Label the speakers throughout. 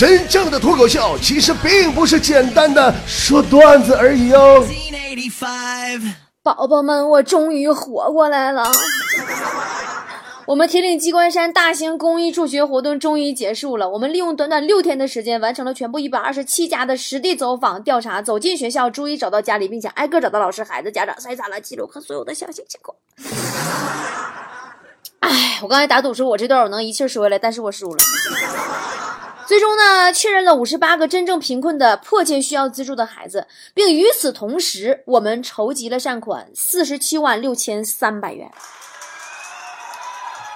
Speaker 1: 真正的脱口秀其实并不是简单的说段子而已哦。
Speaker 2: 宝宝们，我终于活过来了。我们铁岭鸡冠山大型公益助学活动终于结束了。我们利用短短六天的时间，完成了全部一百二十七家的实地走访调查，走进学校，逐一找到家里，并且挨个找到老师、孩子、家长、筛查了记录和所有的详细情况。哎，我刚才打赌说我这段我能一气说下来，但是我输了。最终呢，确认了五十八个真正贫困的、迫切需要资助的孩子，并与此同时，我们筹集了善款四十七万六千三百元。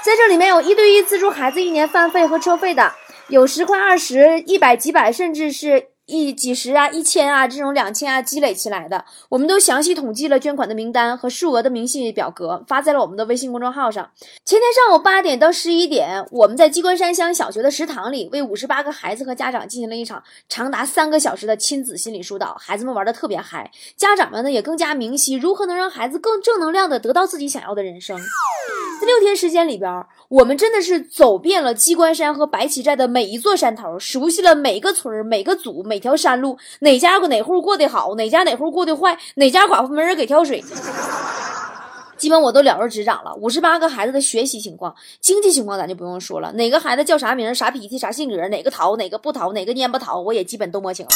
Speaker 2: 在这里面有一对一资助孩子一年饭费和车费的，有十块、二十、一百、几百，甚至是。一几十啊，一千啊，这种两千啊积累起来的，我们都详细统计了捐款的名单和数额的明细表格，发在了我们的微信公众号上。前天上午八点到十一点，我们在鸡冠山乡小学的食堂里，为五十八个孩子和家长进行了一场长达三个小时的亲子心理疏导。孩子们玩的特别嗨，家长们呢也更加明晰如何能让孩子更正能量的得到自己想要的人生。在六天时间里边，我们真的是走遍了鸡冠山和白旗寨的每一座山头，熟悉了每个村每个组、每哪条山路，哪家哪户过得好，哪家哪户过得坏，哪家寡妇没人给挑水，基本我都了如指掌了。五十八个孩子的学习情况、经济情况，咱就不用说了。哪个孩子叫啥名、啥脾气、啥性格，哪个淘，哪个不淘，哪个蔫不淘，我也基本都摸清了。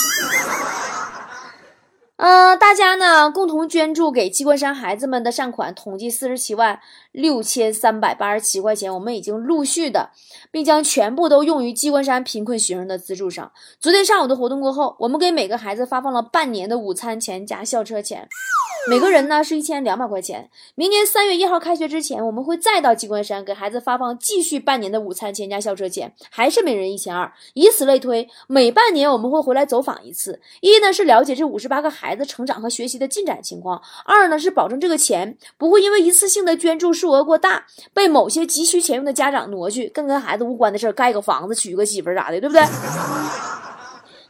Speaker 2: 嗯，大家呢共同捐助给鸡冠山孩子们的善款统计四十七万六千三百八十七块钱，我们已经陆续的，并将全部都用于鸡冠山贫困学生的资助上。昨天上午的活动过后，我们给每个孩子发放了半年的午餐钱加校车钱。每个人呢是一千两百块钱。明年三月一号开学之前，我们会再到机关山给孩子发放继续半年的午餐钱加校车钱，还是每人一千二。以此类推，每半年我们会回来走访一次。一呢是了解这五十八个孩子成长和学习的进展情况；二呢是保证这个钱不会因为一次性的捐助数额过大，被某些急需钱用的家长挪去，跟跟孩子无关的事儿，盖个房子、娶个媳妇儿咋的，对不对？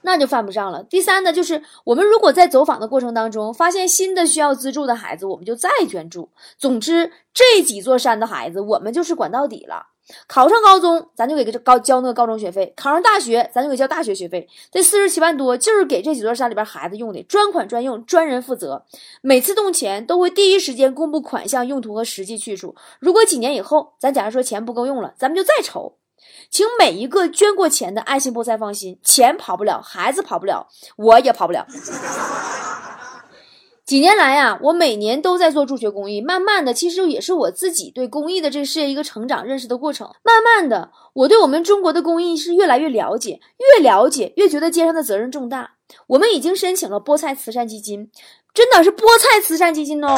Speaker 2: 那就犯不上了。第三呢，就是我们如果在走访的过程当中发现新的需要资助的孩子，我们就再捐助。总之，这几座山的孩子，我们就是管到底了。考上高中，咱就给高交那个高中学费；考上大学，咱就给交大学学费。这四十七万多，就是给这几座山里边孩子用的，专款专用，专人负责。每次动钱都会第一时间公布款项、用途和实际去处。如果几年以后，咱假如说钱不够用了，咱们就再筹。请每一个捐过钱的爱心菠菜放心，钱跑不了，孩子跑不了，我也跑不了。几年来啊，我每年都在做助学公益，慢慢的，其实也是我自己对公益的这个事业一个成长认识的过程。慢慢的，我对我们中国的公益是越来越了解，越了解越觉得肩上的责任重大。我们已经申请了菠菜慈善基金，真的是菠菜慈善基金哦。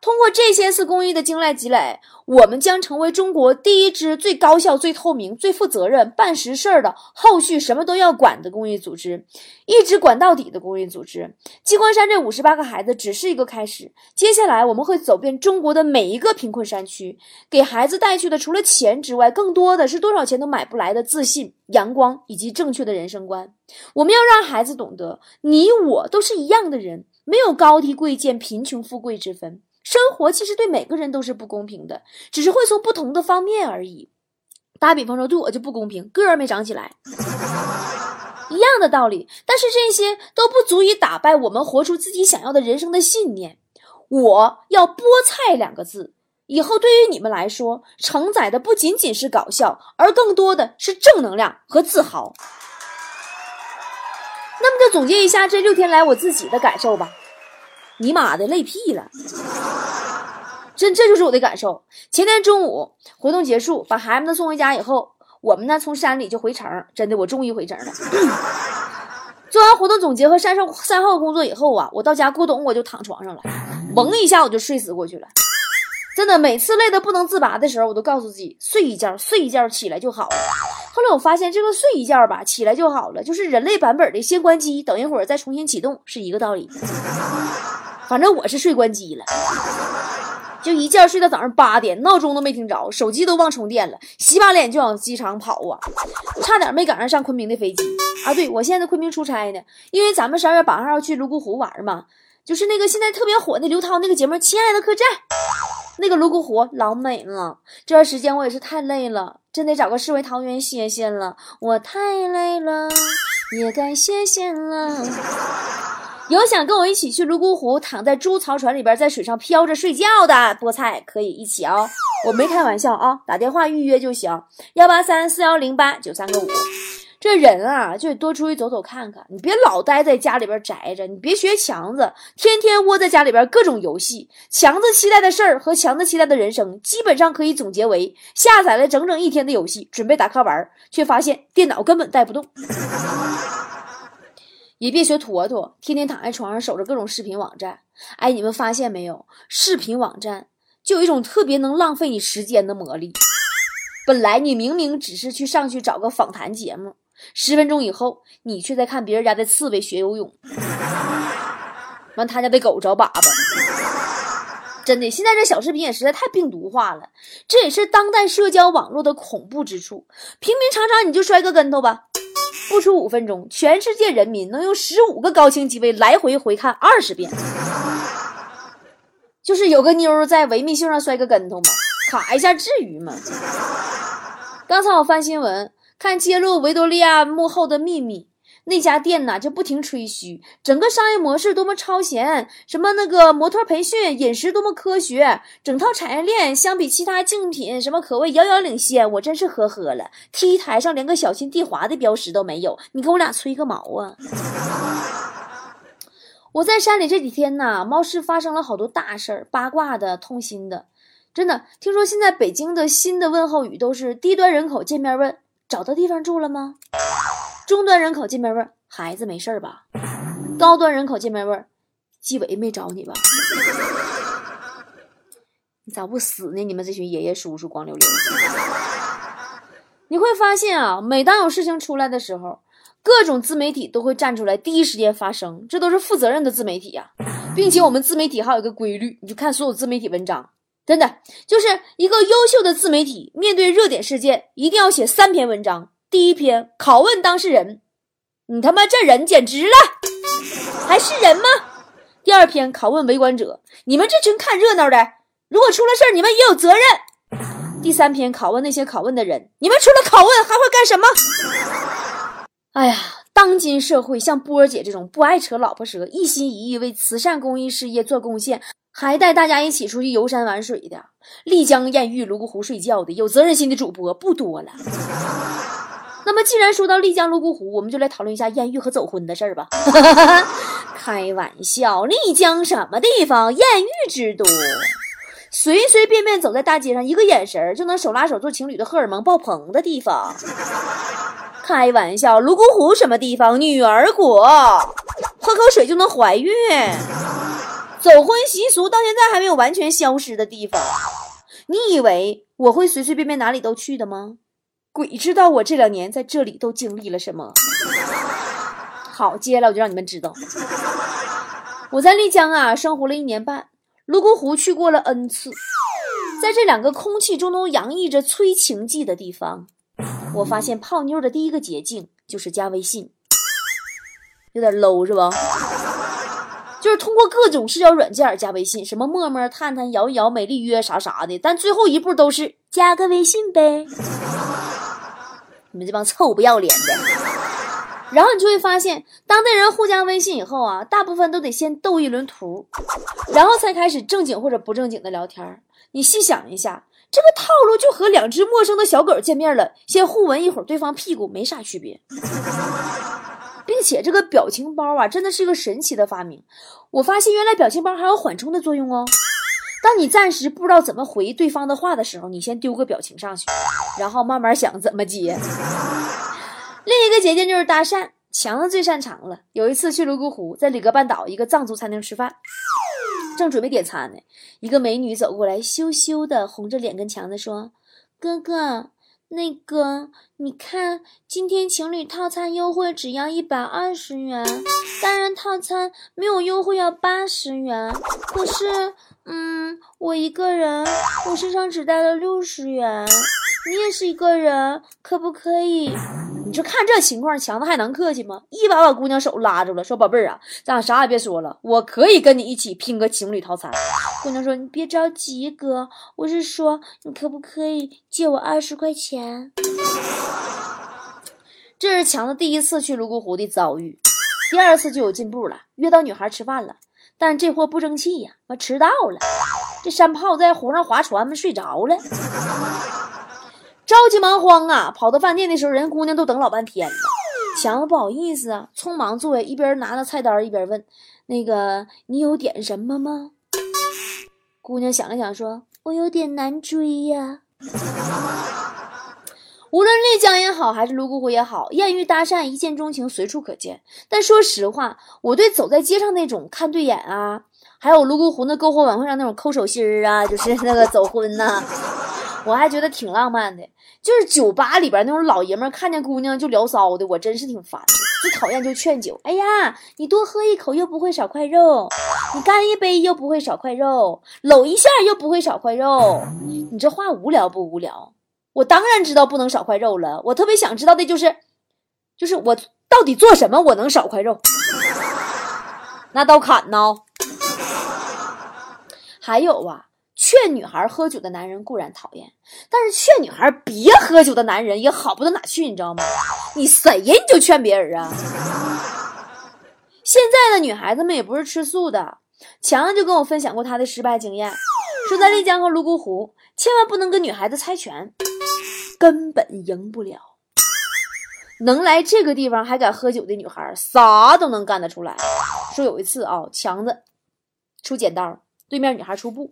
Speaker 2: 通过这些次公益的经验积累，我们将成为中国第一支最高效、最透明、最负责任、办实事儿的后续什么都要管的公益组织，一直管到底的公益组织。鸡冠山这五十八个孩子只是一个开始，接下来我们会走遍中国的每一个贫困山区，给孩子带去的除了钱之外，更多的是多少钱都买不来的自信、阳光以及正确的人生观。我们要让孩子懂得，你我都是一样的人，没有高低贵贱、贫穷富贵之分。生活其实对每个人都是不公平的，只是会从不同的方面而已。打比方说，对我就不公平，个儿没长起来，一样的道理。但是这些都不足以打败我们活出自己想要的人生的信念。我要菠菜两个字，以后对于你们来说，承载的不仅仅是搞笑，而更多的是正能量和自豪。那么，就总结一下这六天来我自己的感受吧。你妈的，累屁了！真，这就是我的感受。前天中午活动结束，把孩子们送回家以后，我们呢从山里就回城。真的，我终于回城了。做完活动总结和山上善后工作以后啊，我到家咕咚我就躺床上了，蒙一下我就睡死过去了。真的，每次累得不能自拔的时候，我都告诉自己睡一觉，睡一觉起来就好了。后来我发现，这个睡一觉吧，起来就好了，就是人类版本的先关机，等一会儿再重新启动是一个道理。反正我是睡关机了，就一觉睡到早上八点，闹钟都没听着，手机都忘充电了，洗把脸就往机场跑啊，差点没赶上上昆明的飞机啊！对我现在在昆明出差呢，因为咱们十二月八号要去泸沽湖玩嘛，就是那个现在特别火的刘涛那个节目《亲爱的客栈》，那个泸沽湖老美了。这段时间我也是太累了。真得找个世外桃源歇歇了。我太累了，也该歇歇了。有想跟我一起去泸沽湖，躺在猪槽船里边，在水上飘着睡觉的菠菜，可以一起哦！我没开玩笑啊，打电话预约就行，幺八三四幺零八九三个五。这人啊，就得多出去走走看看，你别老待在家里边宅着，你别学强子，天天窝在家里边各种游戏。强子期待的事儿和强子期待的人生，基本上可以总结为：下载了整整一天的游戏，准备打开玩，却发现电脑根本带不动。也别学坨坨，天天躺在床上守着各种视频网站。哎，你们发现没有？视频网站就有一种特别能浪费你时间的魔力。本来你明明只是去上去找个访谈节目，十分钟以后，你却在看别人家的刺猬学游泳，完他家的狗找粑粑。真的，现在这小视频也实在太病毒化了，这也是当代社交网络的恐怖之处。平平常常你就摔个跟头吧。不出五分钟，全世界人民能用十五个高清机位来回回看二十遍。就是有个妞在维密秀上摔个跟头嘛，卡一下至于吗？刚才我翻新闻，看揭露维多利亚幕后的秘密。那家店呢就不停吹嘘，整个商业模式多么超前，什么那个模特培训、饮食多么科学，整套产业链相比其他竞品什么可谓遥遥领先。我真是呵呵了，T 台上连个小心地滑的标识都没有，你跟我俩吹个毛啊！我在山里这几天呐，貌似发生了好多大事儿，八卦的、痛心的，真的。听说现在北京的新的问候语都是低端人口见面问：找到地方住了吗？中端人口见面问孩子没事吧？高端人口见面问纪委没找你吧？你咋不死呢？你们这群爷爷叔叔光溜溜。你会发现啊，每当有事情出来的时候，各种自媒体都会站出来，第一时间发声，这都是负责任的自媒体呀。并且我们自媒体还有一个规律，你就看所有自媒体文章，真的就是一个优秀的自媒体，面对热点事件，一定要写三篇文章。第一篇拷问当事人，你他妈这人简直了，还是人吗？第二篇拷问围观者，你们这群看热闹的，如果出了事儿，你们也有责任。第三篇拷问那些拷问的人，你们除了拷问还会干什么？哎呀，当今社会像波儿姐这种不爱扯老婆舌、一心一意为慈善公益事业做贡献，还带大家一起出去游山玩水的，丽江艳遇泸沽湖睡觉的，有责任心的主播不多了。那么，既然说到丽江泸沽湖，我们就来讨论一下艳遇和走婚的事儿吧。开玩笑，丽江什么地方，艳遇之都，随随便便走在大街上，一个眼神就能手拉手做情侣的荷尔蒙爆棚的地方。开玩笑，泸沽湖什么地方，女儿国，喝口水就能怀孕，走婚习俗到现在还没有完全消失的地方。你以为我会随随便便哪里都去的吗？鬼知道我这两年在这里都经历了什么。好，接下来我就让你们知道，我在丽江啊生活了一年半，泸沽湖去过了 n 次，在这两个空气中都洋溢着催情剂的地方，我发现泡妞的第一个捷径就是加微信，有点 low 是吧？就是通过各种社交软件加微信，什么陌陌、探探、摇一摇、美丽约啥啥的，但最后一步都是加个微信呗。你们这帮臭不要脸的！然后你就会发现，当地人互加微信以后啊，大部分都得先斗一轮图，然后才开始正经或者不正经的聊天。你细想一下，这个套路就和两只陌生的小狗见面了，先互闻一会儿对方屁股没啥区别。并且这个表情包啊，真的是一个神奇的发明。我发现原来表情包还有缓冲的作用哦。当你暂时不知道怎么回对方的话的时候，你先丢个表情上去，然后慢慢想怎么接。另一个捷径就是搭讪，强子最擅长了。有一次去泸沽湖，在里格半岛一个藏族餐厅吃饭，正准备点餐呢，一个美女走过来，羞羞的红着脸跟强子说：“哥哥。”那个，你看，今天情侣套餐优惠只要一百二十元，单人套餐没有优惠要八十元。可是，嗯，我一个人，我身上只带了六十元。你也是一个人，可不可以？你就看这情况，强子还能客气吗？一把把姑娘手拉住了，说：“宝贝儿啊，咱俩啥也别说了，我可以跟你一起拼个情侣套餐。姑娘说：“你别着急，哥，我是说，你可不可以借我二十块钱？”这是强子第一次去泸沽湖的遭遇，第二次就有进步了，约到女孩吃饭了，但这货不争气呀，我迟到了。这山炮在湖上划船嘛，睡着了，着急忙慌啊，跑到饭店的时候，人姑娘都等老半天了。强子不好意思啊，匆忙坐下，一边拿着菜单一边问：“那个，你有点什么吗？”姑娘想了想，说：“我有点难追呀。”无论丽江也好，还是泸沽湖也好，艳遇搭讪、一见钟情随处可见。但说实话，我对走在街上那种看对眼啊，还有泸沽湖那篝火晚会上那种抠手心儿啊，就是 那个走婚呐。我还觉得挺浪漫的，就是酒吧里边那种老爷们看见姑娘就聊骚的，我真是挺烦的。最讨厌就劝酒，哎呀，你多喝一口又不会少块肉，你干一杯又不会少块肉，搂一下又不会少块肉，你这话无聊不无聊？我当然知道不能少块肉了，我特别想知道的就是，就是我到底做什么我能少块肉？拿刀砍呢？还有啊。劝女孩喝酒的男人固然讨厌，但是劝女孩别喝酒的男人也好不到哪去，你知道吗？你谁呀？你就劝别人啊？现在的女孩子们也不是吃素的。强强就跟我分享过他的失败经验，说在丽江和泸沽湖，千万不能跟女孩子猜拳，根本赢不了。能来这个地方还敢喝酒的女孩，啥都能干得出来。说有一次啊，强子出剪刀，对面女孩出布。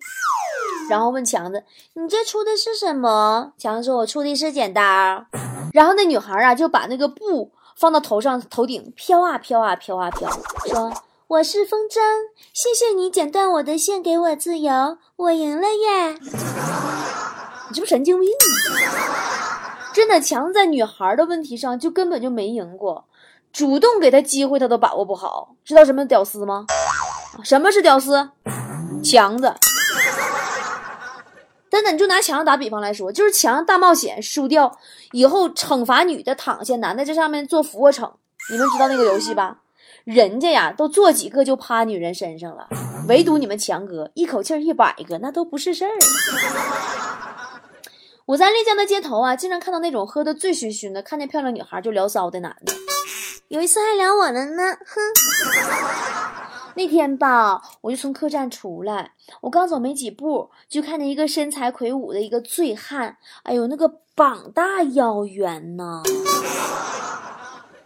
Speaker 2: 然后问强子：“你这出的是什么？”强子说：“我出的是剪刀。”然后那女孩啊就把那个布放到头上，头顶飘啊飘啊飘啊飘，说：“我是风筝，谢谢你剪断我的线，给我自由，我赢了耶！”你这不神经病吗？真的，强在女孩的问题上就根本就没赢过，主动给他机会他都把握不好。知道什么屌丝吗？什么是屌丝？强子。真的，你就拿强子打比方来说，就是强子大冒险输掉以后，惩罚女的躺下，男的在上面做俯卧撑。你们知道那个游戏吧？人家呀都做几个就趴女人身上了，唯独你们强哥一口气一百个，那都不是事儿。我在丽江的街头啊，经常看到那种喝得醉醺醺的，看见漂亮女孩就聊骚的男的，有一次还聊我了呢，哼。那天吧，我就从客栈出来，我刚走没几步，就看见一个身材魁梧的一个醉汉，哎呦，那个膀大腰圆呐，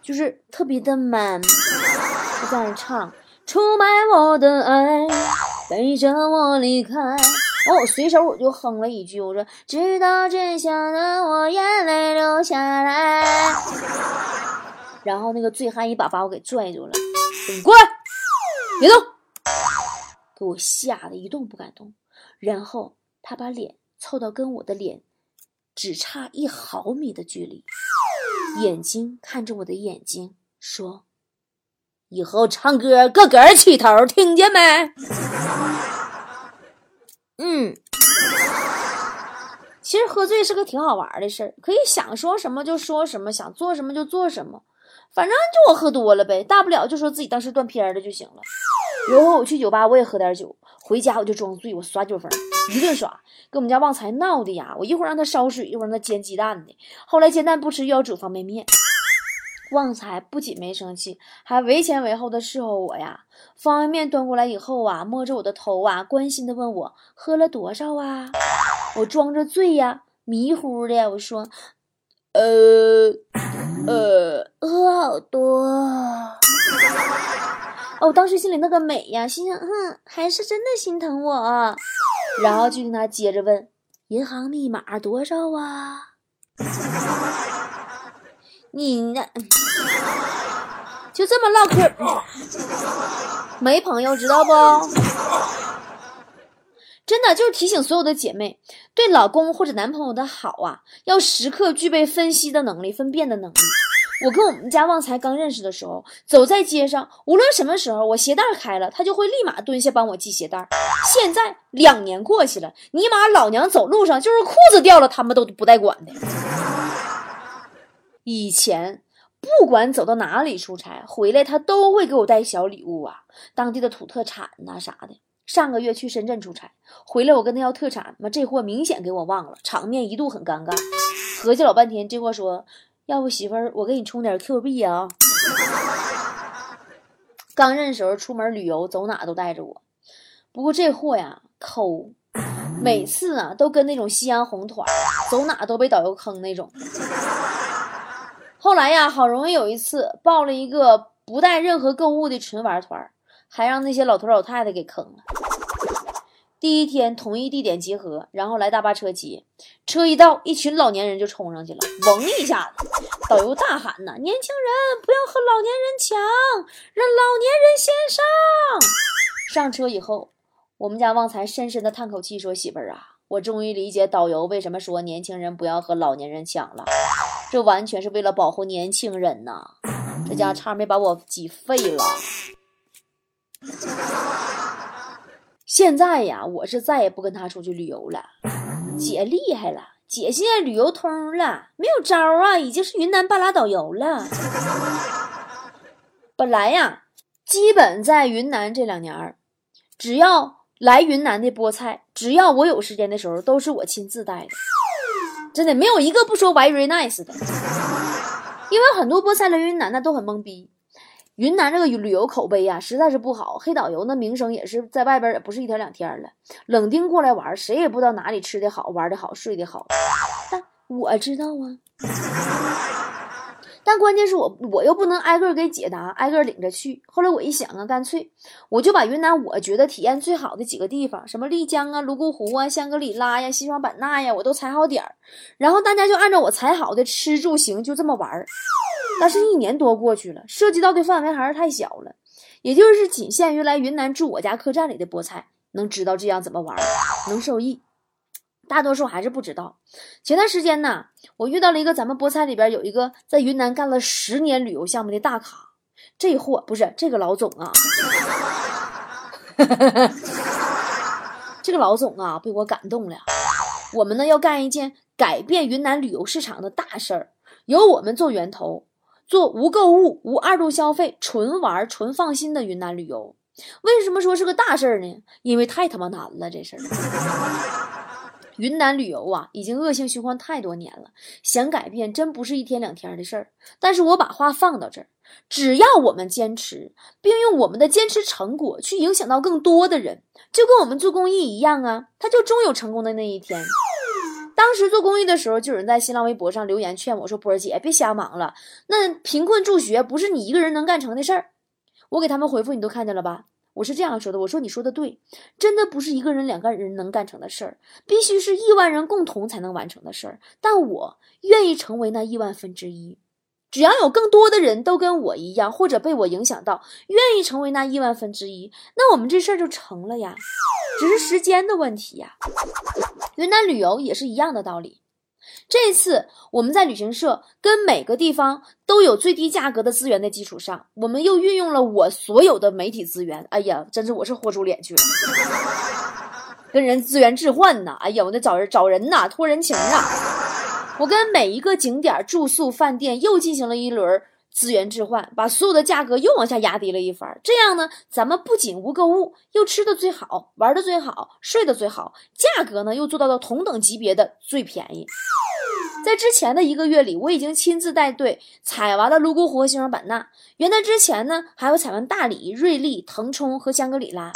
Speaker 2: 就是特别的 man，就在唱：“出卖我的爱，背着我离开。”然后，我随手我就哼了一句，我说：“知道真相的我，眼泪流下来。”然后那个醉汉一把把我给拽住了，你过来。别动！给我吓得一动不敢动。然后他把脸凑到跟我的脸只差一毫米的距离，眼睛看着我的眼睛，说：“以后唱歌个个起头，听见没？”嗯，其实喝醉是个挺好玩的事儿，可以想说什么就说什么，想做什么就做什么。反正就我喝多了呗，大不了就说自己当时断片了就行了。有回我去酒吧，我也喝点酒，回家我就装醉，我耍酒疯，一顿耍，跟我们家旺财闹的呀。我一会儿让他烧水，一会儿让他煎鸡蛋的。后来煎蛋不吃，又要煮方便面。旺财不仅没生气，还为前为后的伺候我呀。方便面端过来以后啊，摸着我的头啊，关心的问我喝了多少啊。我装着醉呀，迷糊的我说，呃。呃，喝好多哦！当时心里那个美呀，心想，哼，还是真的心疼我。然后就听他接着问：“银行密码多少啊？”你呢？就这么唠嗑，没朋友知道不？真的就是提醒所有的姐妹，对老公或者男朋友的好啊，要时刻具备分析的能力、分辨的能力。我跟我们家旺财刚认识的时候，走在街上，无论什么时候，我鞋带开了，他就会立马蹲下帮我系鞋带。现在两年过去了，尼玛老娘走路上就是裤子掉了，他们都不带管的。以前不管走到哪里出差回来，他都会给我带小礼物啊，当地的土特产呐啥的。上个月去深圳出差，回来我跟他要特产，妈这货明显给我忘了，场面一度很尴尬。合计老半天，这货说：“要不媳妇儿，我给你充点 Q 币啊。”刚认识时候出门旅游，走哪都带着我。不过这货呀抠，每次啊都跟那种夕阳红团，走哪都被导游坑那种。后来呀，好容易有一次报了一个不带任何购物的纯玩团，还让那些老头老太太给坑了。第一天同一地点集合，然后来大巴车接，车一到，一群老年人就冲上去了，嗡一下子，导游大喊呐：“年轻人不要和老年人抢，让老年人先上。”上车以后，我们家旺财深深的叹口气说：“媳妇儿啊，我终于理解导游为什么说年轻人不要和老年人抢了，这完全是为了保护年轻人呐！这家差点没把我挤废了。”现在呀，我是再也不跟他出去旅游了。姐厉害了，姐现在旅游通了，没有招啊，已经是云南半拉导游了。本来呀，基本在云南这两年儿只要来云南的菠菜，只要我有时间的时候，都是我亲自带的。真的没有一个不说 very nice 的，因为很多菠菜来云南的都很懵逼。云南这个旅游口碑呀，实在是不好。黑导游那名声也是在外边也不是一天两天了。冷丁过来玩，谁也不知道哪里吃的好，玩的好，睡的好。但我知道啊。但关键是我我又不能挨个给解答，挨个领着去。后来我一想啊，干脆我就把云南我觉得体验最好的几个地方，什么丽江啊、泸沽湖啊、香格里拉呀、西双版纳呀，我都踩好点儿。然后大家就按照我踩好的吃住行就这么玩儿。但是，一年多过去了，涉及到的范围还是太小了，也就是仅限于来云南住我家客栈里的菠菜能知道这样怎么玩，能受益。大多数还是不知道。前段时间呢，我遇到了一个咱们菠菜里边有一个在云南干了十年旅游项目的大咖，这货不是这个老总啊，这个老总啊被我感动了。我们呢要干一件改变云南旅游市场的大事儿，由我们做源头。做无购物、无二度消费、纯玩、纯放心的云南旅游，为什么说是个大事儿呢？因为太他妈难了，这事儿。云南旅游啊，已经恶性循环太多年了，想改变真不是一天两天的事儿。但是我把话放到这儿，只要我们坚持，并用我们的坚持成果去影响到更多的人，就跟我们做公益一样啊，它就终有成功的那一天。当时做公益的时候，就有人在新浪微博上留言劝我说：“波儿姐，别瞎忙了，那贫困助学不是你一个人能干成的事儿。”我给他们回复，你都看见了吧？我是这样说的：“我说你说的对，真的不是一个人、两个人能干成的事儿，必须是亿万人共同才能完成的事儿。但我愿意成为那亿万分之一。只要有更多的人都跟我一样，或者被我影响到，愿意成为那亿万分之一，那我们这事儿就成了呀，只是时间的问题呀。”云南旅游也是一样的道理。这次我们在旅行社跟每个地方都有最低价格的资源的基础上，我们又运用了我所有的媒体资源。哎呀，真是我是豁出脸去了，跟人资源置换呐！哎呀，我得找人找人呐，托人情啊！我跟每一个景点住宿饭店又进行了一轮。资源置换，把所有的价格又往下压低了一番。这样呢，咱们不仅无购物，又吃的最好，玩的最好，睡得最好，价格呢又做到了同等级别的最便宜。在之前的一个月里，我已经亲自带队踩完了泸沽湖和西双版纳。元旦之前呢，还有踩完大理、瑞丽、腾冲和香格里拉。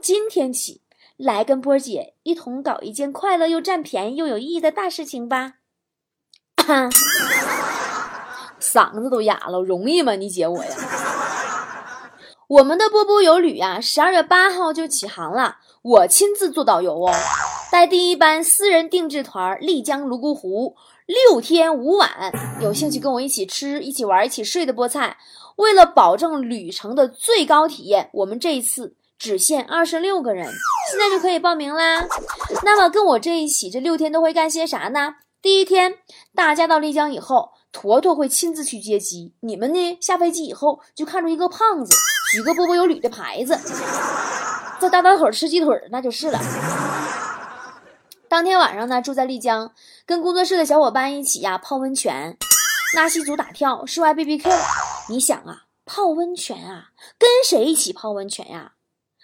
Speaker 2: 今天起来跟波姐一同搞一件快乐又占便宜又有意义的大事情吧。嗓子都哑了，容易吗？你姐我呀，我们的波波游旅呀，十二月八号就起航了，我亲自做导游哦，带第一班私人定制团丽江泸沽湖六天五晚，有兴趣跟我一起吃、一起玩、一起睡的菠菜，为了保证旅程的最高体验，我们这一次只限二十六个人，现在就可以报名啦。那么跟我这一起这六天都会干些啥呢？第一天，大家到丽江以后。坨坨会亲自去接机，你们呢？下飞机以后就看着一个胖子举个波波有旅的牌子，在大道口吃鸡腿，那就是了。当天晚上呢，住在丽江，跟工作室的小伙伴一起呀泡温泉，纳西族打跳，室外 BBQ。你想啊，泡温泉啊，跟谁一起泡温泉呀？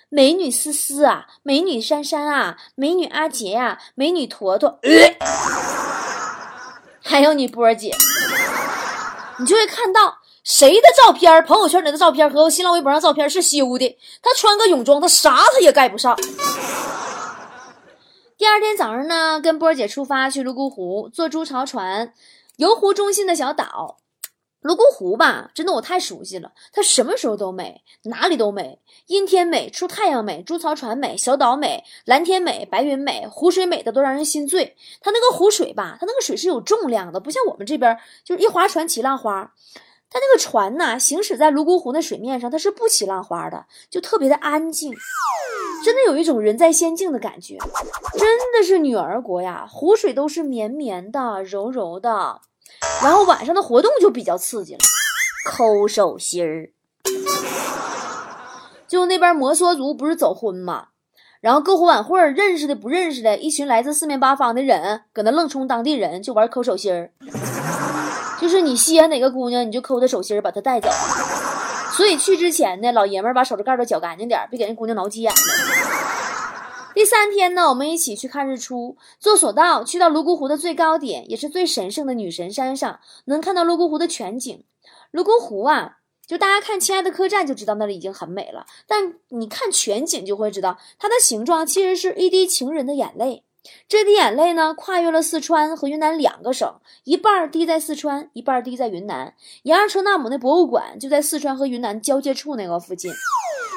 Speaker 2: 美女思思啊，美女珊珊啊，美女阿杰呀，美女坨坨，还有你波儿姐，你就会看到谁的照片，朋友圈里的照片和新浪微博上照片是修的。他穿个泳装，他啥他也盖不上。第二天早上呢，跟波儿姐出发去泸沽湖，坐猪槽船游湖中心的小岛。泸沽湖吧，真的我太熟悉了，它什么时候都美，哪里都美。阴天美，出太阳美，猪槽船美，小岛美，蓝天美，白云美，湖水美的都让人心醉。它那个湖水吧，它那个水是有重量的，不像我们这边就是一划船起浪花。它那个船呐，行驶在泸沽湖的水面上，它是不起浪花的，就特别的安静，真的有一种人在仙境的感觉。真的是女儿国呀，湖水都是绵绵的、柔柔的。然后晚上的活动就比较刺激了，抠手心儿。就那边摩梭族不是走婚嘛？然后篝火晚会认识的不认识的一群来自四面八方的人，搁那愣充当地人就玩抠手心儿。就是你稀罕哪个姑娘，你就抠她手心儿，把她带走。所以去之前呢，老爷们儿把手指盖都绞干净点，别给人姑娘挠急眼了。第三天呢，我们一起去看日出，坐索道去到泸沽湖的最高点，也是最神圣的女神山上，能看到泸沽湖的全景。泸沽湖啊，就大家看《亲爱的客栈》就知道那里已经很美了，但你看全景就会知道，它的形状其实是一滴情人的眼泪。这滴眼泪呢，跨越了四川和云南两个省，一半滴在四川，一半滴在云南。杨二车纳姆那博物馆就在四川和云南交界处那个附近。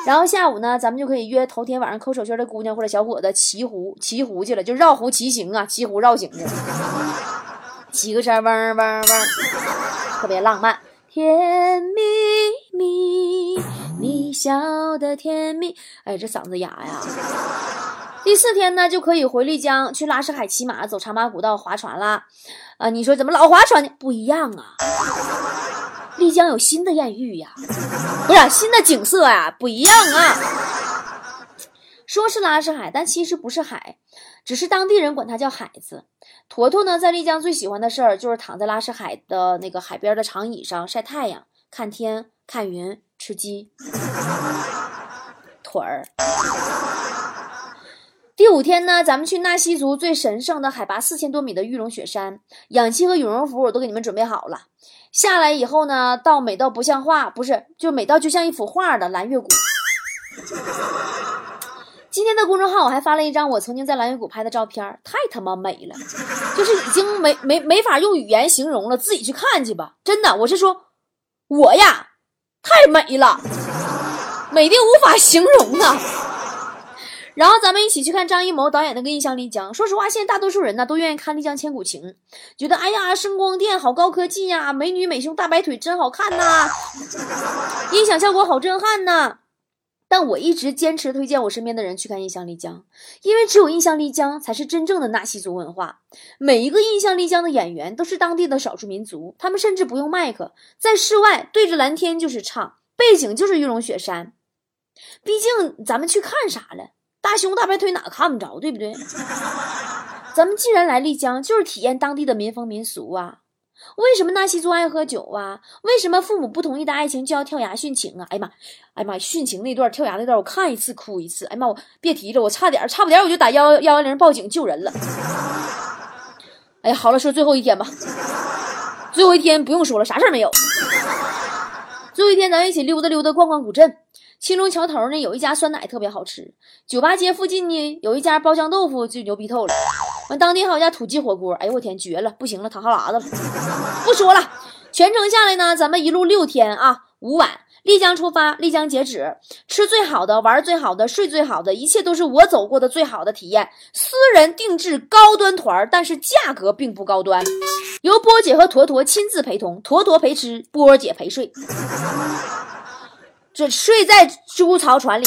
Speaker 2: 然后下午呢，咱们就可以约头天晚上抠手心的姑娘或者小伙子骑湖骑湖去了，就绕湖骑行啊，骑湖绕行去，骑个车嗡嗡嗡，特别浪漫，甜蜜蜜，你笑的甜蜜。哎，这嗓子哑呀。第四天呢，就可以回丽江去拉什海骑马，走茶马古道，划船啦。啊，你说怎么老划船呢？不一样啊。丽江有新的艳遇呀，不是新的景色呀，不一样啊。说是拉什海，但其实不是海，只是当地人管它叫海子。坨坨呢，在丽江最喜欢的事儿就是躺在拉什海的那个海边的长椅上晒太阳、看天、看云、吃鸡腿儿。第五天呢，咱们去纳西族最神圣的海拔四千多米的玉龙雪山，氧气和羽绒服我都给你们准备好了。下来以后呢，到美到不像话，不是就美到就像一幅画的蓝月谷。今天的公众号我还发了一张我曾经在蓝月谷拍的照片，太他妈美了，就是已经没没没法用语言形容了，自己去看去吧。真的，我是说，我呀，太美了，美的无法形容啊。然后咱们一起去看张艺谋导演那个《印象丽江》。说实话，现在大多数人呢都愿意看《丽江千古情》，觉得哎呀，声光电好高科技呀，美女美胸大白腿真好看呐，音响效果好震撼呐。但我一直坚持推荐我身边的人去看《印象丽江》，因为只有《印象丽江》才是真正的纳西族文化。每一个《印象丽江》的演员都是当地的少数民族，他们甚至不用麦克，在室外对着蓝天就是唱，背景就是玉龙雪山。毕竟咱们去看啥了？大胸大白腿哪看不着，对不对？咱们既然来丽江，就是体验当地的民风民俗啊。为什么纳西族爱喝酒啊？为什么父母不同意的爱情就要跳崖殉情啊？哎呀妈，哎呀妈，殉情那段跳崖那段，我看一次哭一次。哎呀妈，我别提了，我差点差不点我就打幺幺幺幺零报警救人了。哎呀，好了，说最后一天吧。最后一天不用说了，啥事儿没有。最后一天，咱一起溜达溜达，逛逛古镇。青龙桥头呢，有一家酸奶特别好吃。酒吧街附近呢，有一家包浆豆腐就牛逼透了。完，当地还有家土鸡火锅，哎呦我天，绝了！不行了，淌哈喇子了。不说了，全程下来呢，咱们一路六天啊，五晚，丽江出发，丽江截止，吃最好的，玩最好的，睡最好的，一切都是我走过的最好的体验。私人定制高端团，但是价格并不高端，由波姐和坨坨亲自陪同，坨坨陪吃，波姐陪睡。这睡在猪槽船里，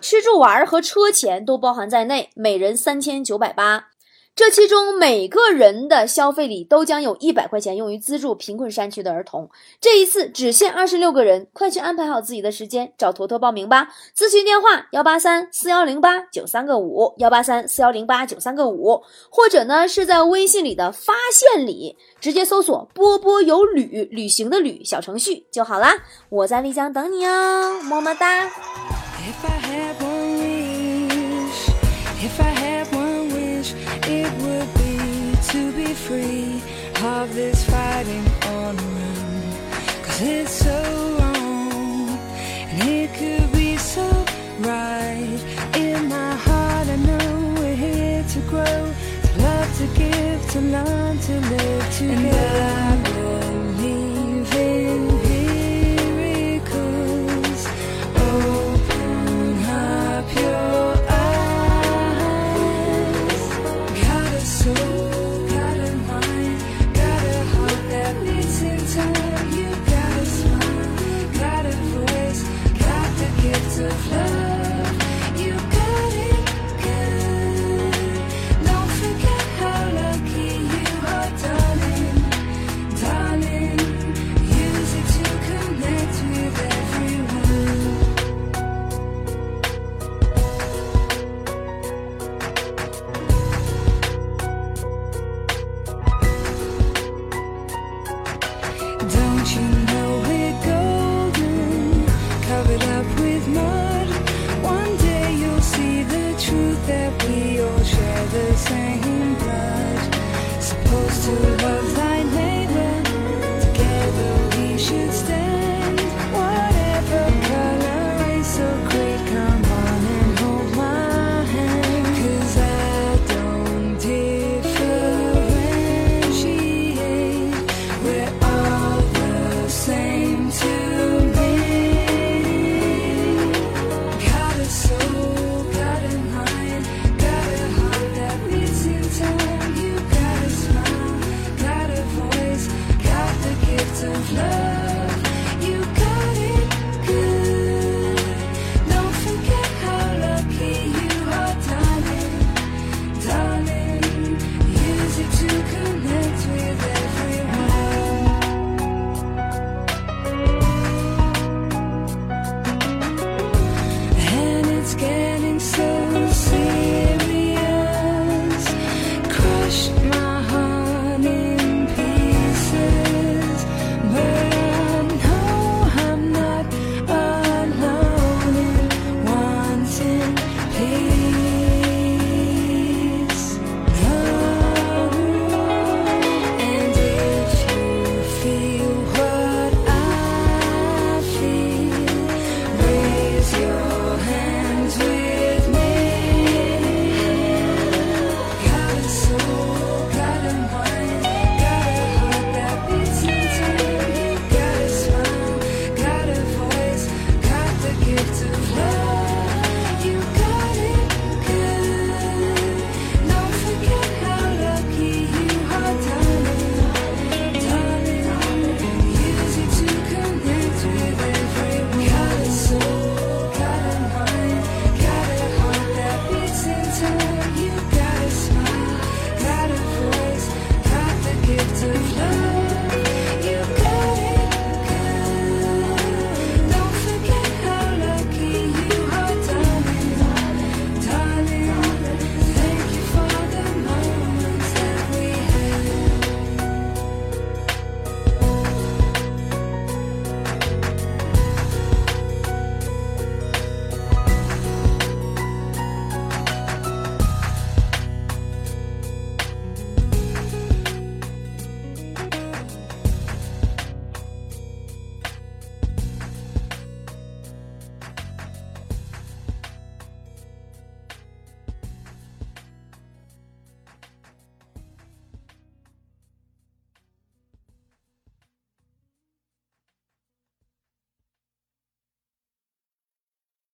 Speaker 2: 吃住玩和车钱都包含在内，每人三千九百八。这其中每个人的消费里都将有一百块钱用于资助贫困山区的儿童。这一次只限二十六个人，快去安排好自己的时间，找坨坨报名吧。咨询电话：幺八三四幺零八九三个五，幺八三四幺零八九三个五，或者呢是在微信里的发现里直接搜索“波波有旅”旅行的旅小程序就好啦。我在丽江等你哦，么么哒。
Speaker 3: If I had one wish, if I had it would be to be free of this fighting on run. Cause it's so wrong, and it could be so right. In my heart, I know we're here to grow, to love, to give, to learn, to live together. And